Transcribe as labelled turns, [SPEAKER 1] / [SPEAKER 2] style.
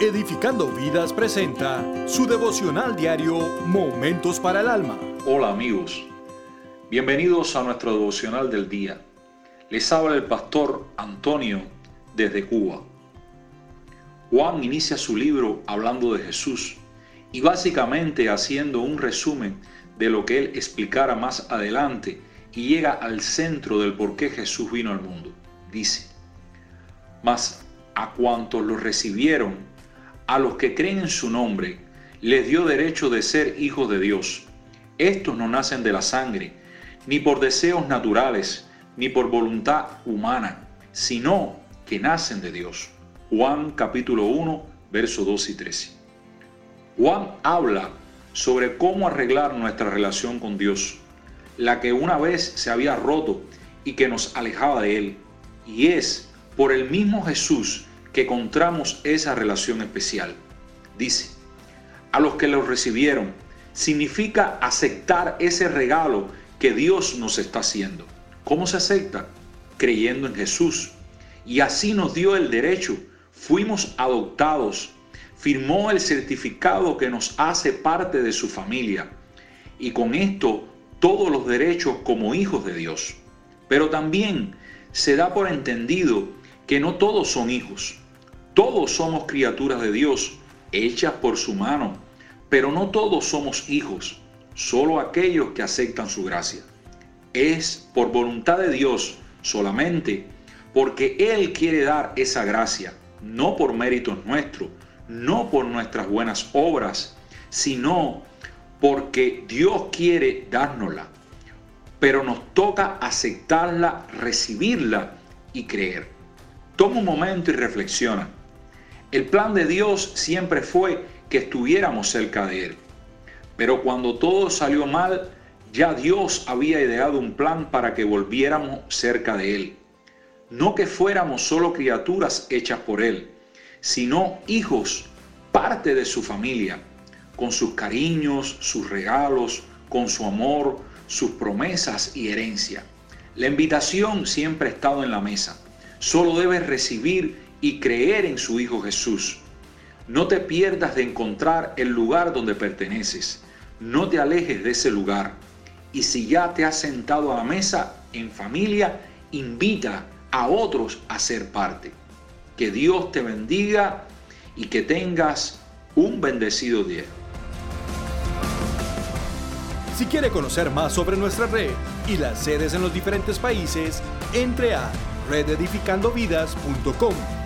[SPEAKER 1] Edificando Vidas presenta su devocional diario Momentos para el Alma.
[SPEAKER 2] Hola amigos, bienvenidos a nuestro devocional del día. Les habla el pastor Antonio desde Cuba. Juan inicia su libro hablando de Jesús y básicamente haciendo un resumen de lo que él explicara más adelante y llega al centro del por qué Jesús vino al mundo. Dice, mas a cuantos lo recibieron, a los que creen en su nombre, les dio derecho de ser hijos de Dios. Estos no nacen de la sangre, ni por deseos naturales, ni por voluntad humana, sino que nacen de Dios. Juan capítulo 1, versos 2 y 13. Juan habla sobre cómo arreglar nuestra relación con Dios, la que una vez se había roto y que nos alejaba de Él. Y es por el mismo Jesús que encontramos esa relación especial. Dice, a los que lo recibieron, significa aceptar ese regalo que Dios nos está haciendo. ¿Cómo se acepta? Creyendo en Jesús. Y así nos dio el derecho. Fuimos adoptados. Firmó el certificado que nos hace parte de su familia. Y con esto todos los derechos como hijos de Dios. Pero también se da por entendido que no todos son hijos. Todos somos criaturas de Dios, hechas por su mano, pero no todos somos hijos, solo aquellos que aceptan su gracia. Es por voluntad de Dios solamente, porque Él quiere dar esa gracia, no por méritos nuestros, no por nuestras buenas obras, sino porque Dios quiere dárnosla. Pero nos toca aceptarla, recibirla y creer. Toma un momento y reflexiona. El plan de Dios siempre fue que estuviéramos cerca de Él. Pero cuando todo salió mal, ya Dios había ideado un plan para que volviéramos cerca de Él. No que fuéramos solo criaturas hechas por Él, sino hijos, parte de su familia, con sus cariños, sus regalos, con su amor, sus promesas y herencia. La invitación siempre ha estado en la mesa. Solo debes recibir y creer en su Hijo Jesús. No te pierdas de encontrar el lugar donde perteneces. No te alejes de ese lugar. Y si ya te has sentado a la mesa en familia, invita a otros a ser parte. Que Dios te bendiga y que tengas un bendecido día.
[SPEAKER 1] Si quiere conocer más sobre nuestra red y las sedes en los diferentes países, entre a rededificandovidas.com